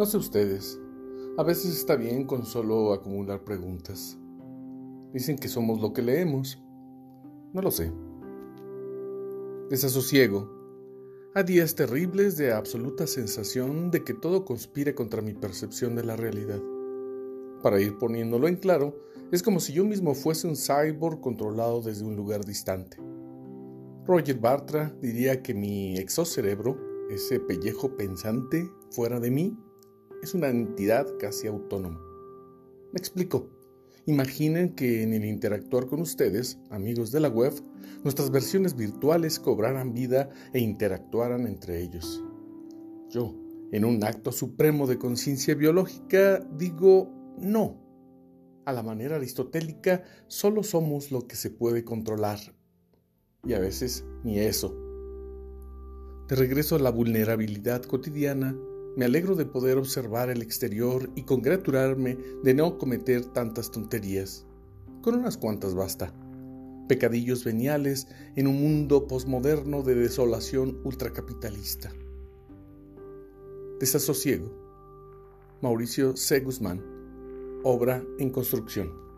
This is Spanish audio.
No sé ustedes, a veces está bien con solo acumular preguntas. Dicen que somos lo que leemos. No lo sé. Desasosiego. A días terribles de absoluta sensación de que todo conspire contra mi percepción de la realidad. Para ir poniéndolo en claro, es como si yo mismo fuese un cyborg controlado desde un lugar distante. Roger Bartra diría que mi exocerebro, ese pellejo pensante fuera de mí, es una entidad casi autónoma. Me explico. Imaginen que en el interactuar con ustedes, amigos de la web, nuestras versiones virtuales cobraran vida e interactuaran entre ellos. Yo, en un acto supremo de conciencia biológica, digo no. A la manera aristotélica, solo somos lo que se puede controlar. Y a veces ni eso. De regreso a la vulnerabilidad cotidiana, me alegro de poder observar el exterior y congratularme de no cometer tantas tonterías. Con unas cuantas basta. Pecadillos veniales en un mundo posmoderno de desolación ultracapitalista. Desasosiego. Mauricio C. Guzmán. Obra en construcción.